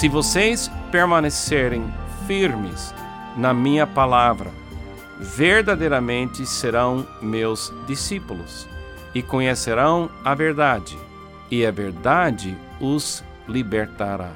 Se vocês permanecerem firmes na minha palavra, verdadeiramente serão meus discípulos e conhecerão a verdade, e a verdade os libertará.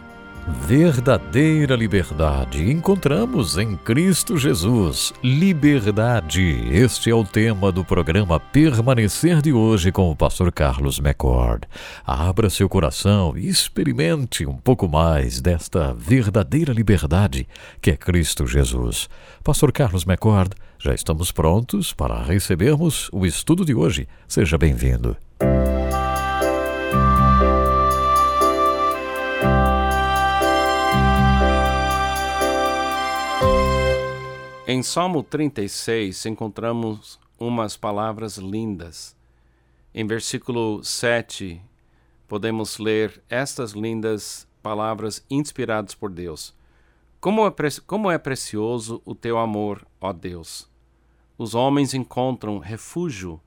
Verdadeira liberdade encontramos em Cristo Jesus. Liberdade. Este é o tema do programa Permanecer de hoje com o pastor Carlos McCord. Abra seu coração e experimente um pouco mais desta verdadeira liberdade que é Cristo Jesus. Pastor Carlos McCord, já estamos prontos para recebermos o estudo de hoje. Seja bem-vindo. Em Salmo 36 encontramos umas palavras lindas. Em versículo 7, podemos ler estas lindas palavras inspiradas por Deus. Como é, como é precioso o teu amor, ó Deus! Os homens encontram refúgio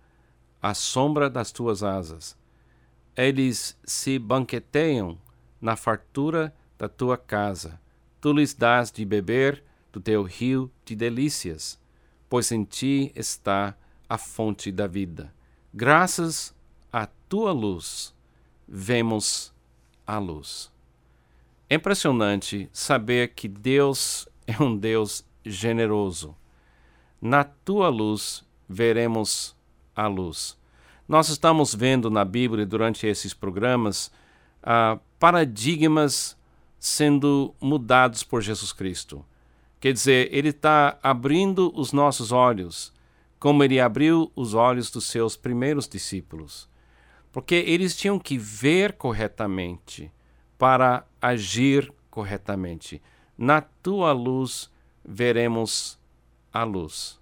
à sombra das tuas asas. Eles se banqueteiam na fartura da tua casa. Tu lhes dás de beber do teu rio de delícias, pois em ti está a fonte da vida. Graças à tua luz, vemos a luz. É impressionante saber que Deus é um Deus generoso. Na tua luz veremos a luz. Nós estamos vendo na Bíblia, durante esses programas, uh, paradigmas sendo mudados por Jesus Cristo. Quer dizer, ele está abrindo os nossos olhos, como ele abriu os olhos dos seus primeiros discípulos. Porque eles tinham que ver corretamente para agir corretamente. Na tua luz veremos a luz.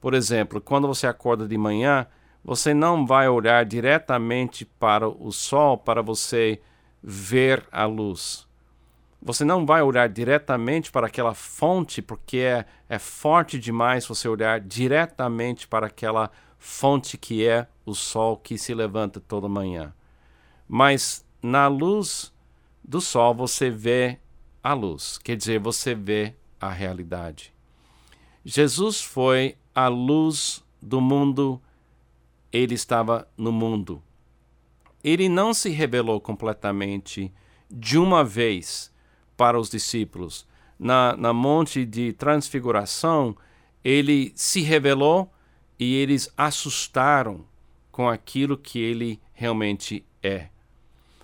Por exemplo, quando você acorda de manhã, você não vai olhar diretamente para o sol para você ver a luz você não vai olhar diretamente para aquela fonte, porque é, é forte demais você olhar diretamente para aquela fonte que é o sol que se levanta toda manhã. Mas na luz do sol você vê a luz, quer dizer, você vê a realidade. Jesus foi a luz do mundo, ele estava no mundo. Ele não se revelou completamente de uma vez para os discípulos. Na, na Monte de Transfiguração, ele se revelou e eles assustaram com aquilo que ele realmente é.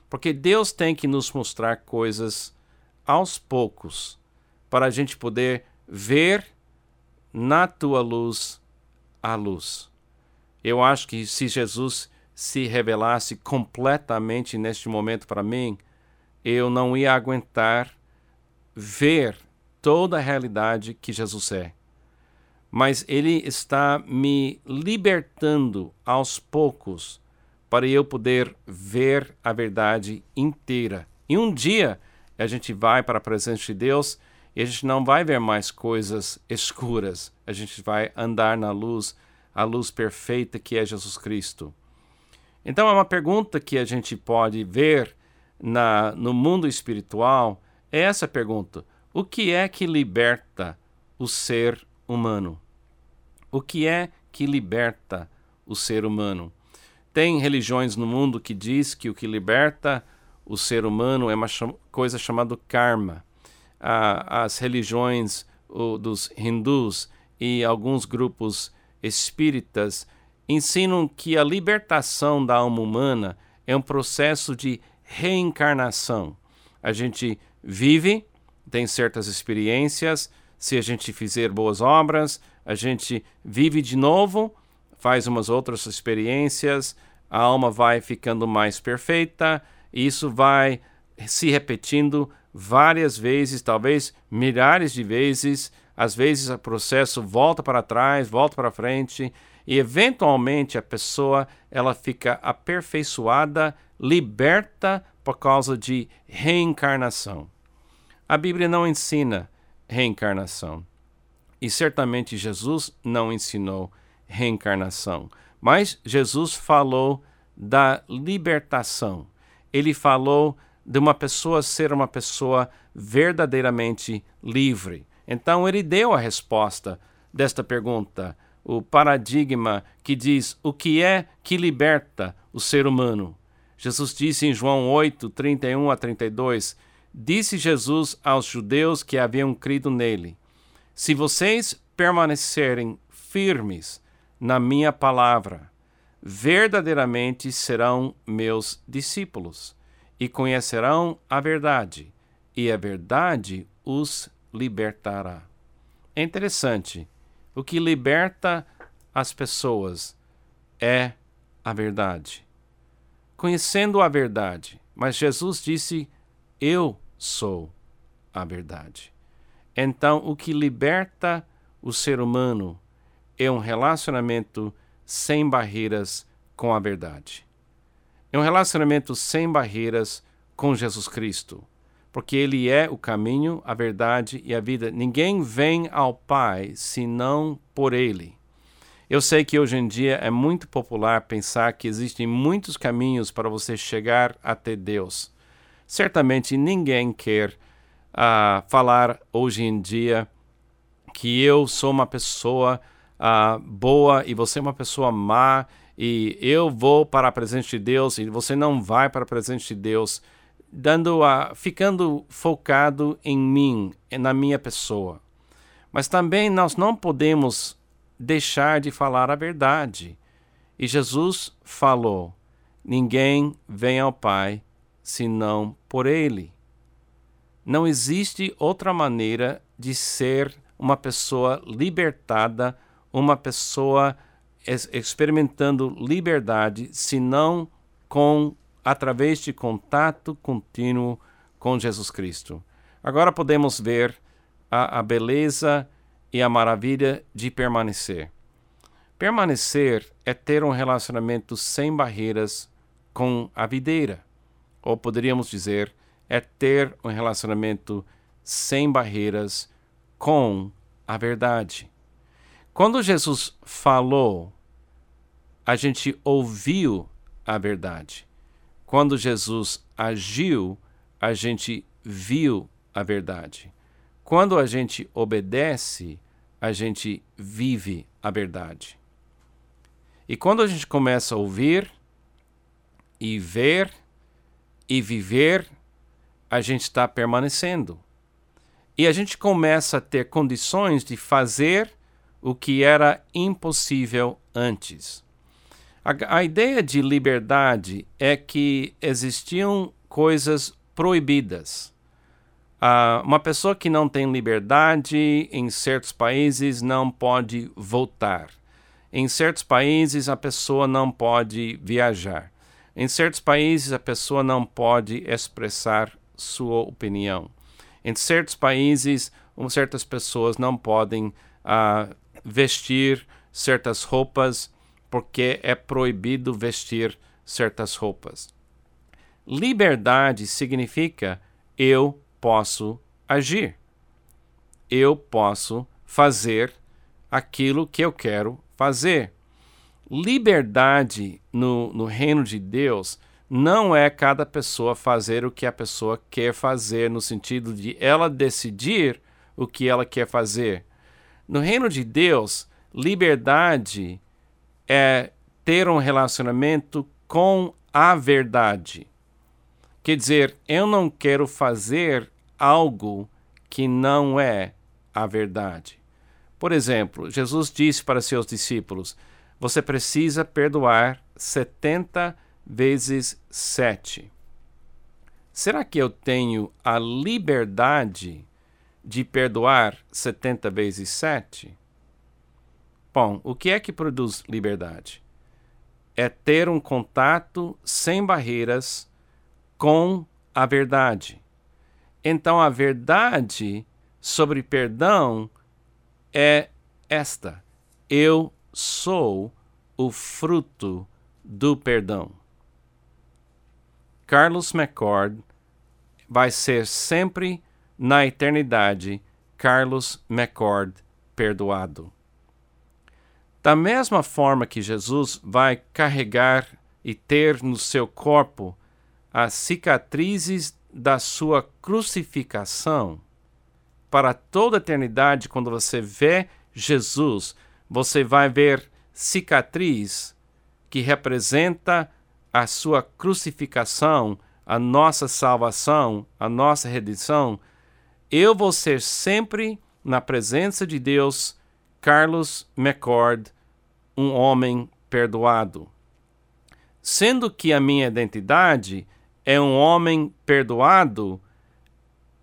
Porque Deus tem que nos mostrar coisas aos poucos para a gente poder ver na tua luz a luz. Eu acho que se Jesus se revelasse completamente neste momento para mim, eu não ia aguentar ver toda a realidade que Jesus é. Mas Ele está me libertando aos poucos para eu poder ver a verdade inteira. E um dia a gente vai para a presença de Deus e a gente não vai ver mais coisas escuras. A gente vai andar na luz, a luz perfeita que é Jesus Cristo. Então é uma pergunta que a gente pode ver na, no mundo espiritual é essa a pergunta: o que é que liberta o ser humano? O que é que liberta o ser humano? Tem religiões no mundo que diz que o que liberta o ser humano é uma coisa chamada karma. Ah, as religiões dos hindus e alguns grupos espíritas ensinam que a libertação da alma humana é um processo de reencarnação. A gente vive, tem certas experiências. Se a gente fizer boas obras, a gente vive de novo, faz umas outras experiências, a alma vai ficando mais perfeita, e isso vai se repetindo várias vezes, talvez milhares de vezes. Às vezes o processo volta para trás, volta para frente, e eventualmente a pessoa ela fica aperfeiçoada, liberta por causa de reencarnação. A Bíblia não ensina reencarnação. E certamente Jesus não ensinou reencarnação. Mas Jesus falou da libertação. Ele falou de uma pessoa ser uma pessoa verdadeiramente livre. Então ele deu a resposta desta pergunta, o paradigma que diz o que é que liberta o ser humano. Jesus disse em João 8, 31 a 32: Disse Jesus aos judeus que haviam crido nele: Se vocês permanecerem firmes na minha palavra, verdadeiramente serão meus discípulos e conhecerão a verdade, e a verdade os libertará. É interessante. O que liberta as pessoas é a verdade. Conhecendo a verdade. Mas Jesus disse: Eu sou a verdade. Então, o que liberta o ser humano é um relacionamento sem barreiras com a verdade. É um relacionamento sem barreiras com Jesus Cristo, porque Ele é o caminho, a verdade e a vida. Ninguém vem ao Pai senão por Ele. Eu sei que hoje em dia é muito popular pensar que existem muitos caminhos para você chegar até Deus. Certamente ninguém quer uh, falar hoje em dia que eu sou uma pessoa uh, boa e você é uma pessoa má e eu vou para a presença de Deus e você não vai para a presença de Deus, dando a, ficando focado em mim, na minha pessoa. Mas também nós não podemos deixar de falar a verdade. E Jesus falou: Ninguém vem ao Pai senão por Ele. Não existe outra maneira de ser uma pessoa libertada, uma pessoa experimentando liberdade, senão com através de contato contínuo com Jesus Cristo. Agora podemos ver a, a beleza e a maravilha de permanecer. Permanecer é ter um relacionamento sem barreiras com a videira, ou poderíamos dizer, é ter um relacionamento sem barreiras com a verdade. Quando Jesus falou, a gente ouviu a verdade. Quando Jesus agiu, a gente viu a verdade. Quando a gente obedece, a gente vive a verdade. E quando a gente começa a ouvir e ver e viver, a gente está permanecendo. E a gente começa a ter condições de fazer o que era impossível antes. A, a ideia de liberdade é que existiam coisas proibidas. Uh, uma pessoa que não tem liberdade em certos países não pode votar. Em certos países, a pessoa não pode viajar. Em certos países, a pessoa não pode expressar sua opinião. Em certos países, certas pessoas não podem uh, vestir certas roupas porque é proibido vestir certas roupas. Liberdade significa eu posso agir. Eu posso fazer aquilo que eu quero fazer. Liberdade no, no reino de Deus não é cada pessoa fazer o que a pessoa quer fazer, no sentido de ela decidir o que ela quer fazer. No reino de Deus, liberdade é ter um relacionamento com a verdade. Quer dizer, eu não quero fazer algo que não é a verdade. Por exemplo, Jesus disse para seus discípulos: Você precisa perdoar 70 vezes 7. Será que eu tenho a liberdade de perdoar 70 vezes 7? Bom, o que é que produz liberdade? É ter um contato sem barreiras com a verdade. Então, a verdade sobre perdão é esta: eu sou o fruto do perdão. Carlos McCord vai ser sempre na eternidade, Carlos McCord perdoado. Da mesma forma que Jesus vai carregar e ter no seu corpo as cicatrizes da sua crucificação. Para toda a eternidade, quando você vê Jesus, você vai ver cicatriz que representa a sua crucificação, a nossa salvação, a nossa redenção. Eu vou ser sempre, na presença de Deus, Carlos McCord, um homem perdoado. Sendo que a minha identidade é um homem perdoado,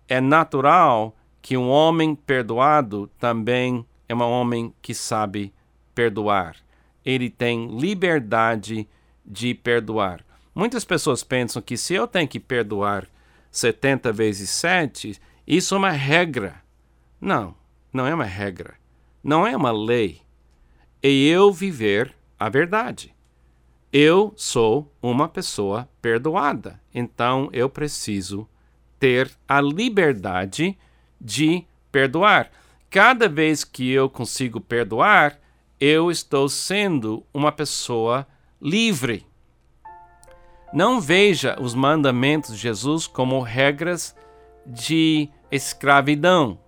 é natural que um homem perdoado também é um homem que sabe perdoar. Ele tem liberdade de perdoar. Muitas pessoas pensam que se eu tenho que perdoar 70 vezes 7, isso é uma regra. Não, não é uma regra. Não é uma lei. É eu viver a verdade. Eu sou uma pessoa perdoada, então eu preciso ter a liberdade de perdoar. Cada vez que eu consigo perdoar, eu estou sendo uma pessoa livre. Não veja os mandamentos de Jesus como regras de escravidão.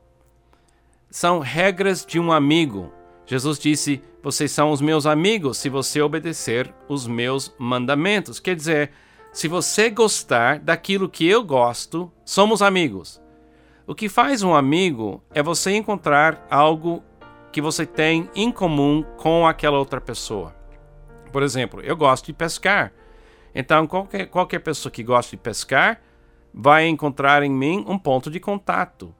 São regras de um amigo. Jesus disse: Vocês são os meus amigos se você obedecer os meus mandamentos. Quer dizer, se você gostar daquilo que eu gosto, somos amigos. O que faz um amigo é você encontrar algo que você tem em comum com aquela outra pessoa. Por exemplo, eu gosto de pescar. Então, qualquer, qualquer pessoa que gosta de pescar vai encontrar em mim um ponto de contato.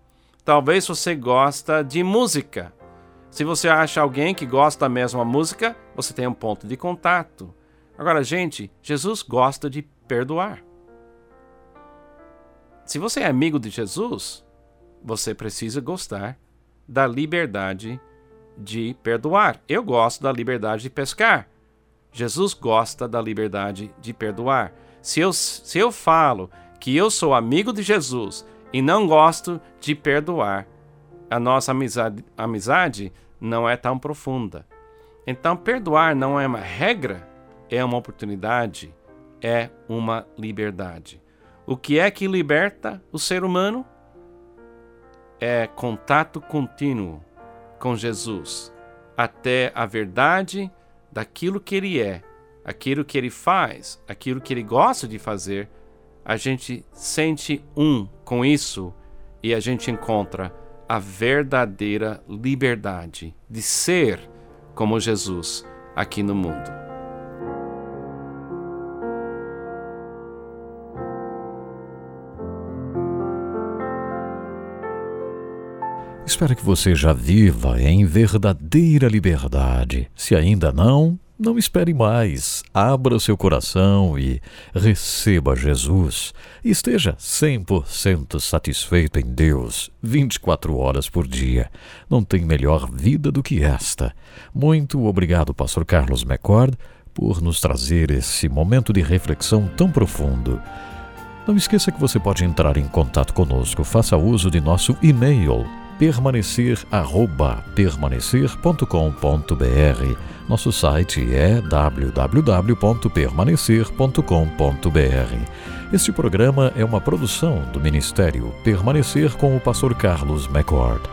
Talvez você gosta de música. Se você acha alguém que gosta da mesma música, você tem um ponto de contato. Agora, gente, Jesus gosta de perdoar. Se você é amigo de Jesus, você precisa gostar da liberdade de perdoar. Eu gosto da liberdade de pescar. Jesus gosta da liberdade de perdoar. Se eu, se eu falo que eu sou amigo de Jesus e não gosto de perdoar, a nossa amizade, amizade não é tão profunda. Então, perdoar não é uma regra, é uma oportunidade, é uma liberdade. O que é que liberta o ser humano? É contato contínuo com Jesus, até a verdade daquilo que ele é, aquilo que ele faz, aquilo que ele gosta de fazer, a gente sente um com isso e a gente encontra a verdadeira liberdade de ser como Jesus aqui no mundo. Espero que você já viva em verdadeira liberdade. Se ainda não, não espere mais. Abra seu coração e receba Jesus. Esteja 100% satisfeito em Deus, 24 horas por dia. Não tem melhor vida do que esta. Muito obrigado, Pastor Carlos McCord, por nos trazer esse momento de reflexão tão profundo. Não esqueça que você pode entrar em contato conosco. Faça uso de nosso e-mail permanecer arroba permanecer.com.br. Nosso site é www.permanecer.com.br. Este programa é uma produção do Ministério Permanecer com o Pastor Carlos McCord.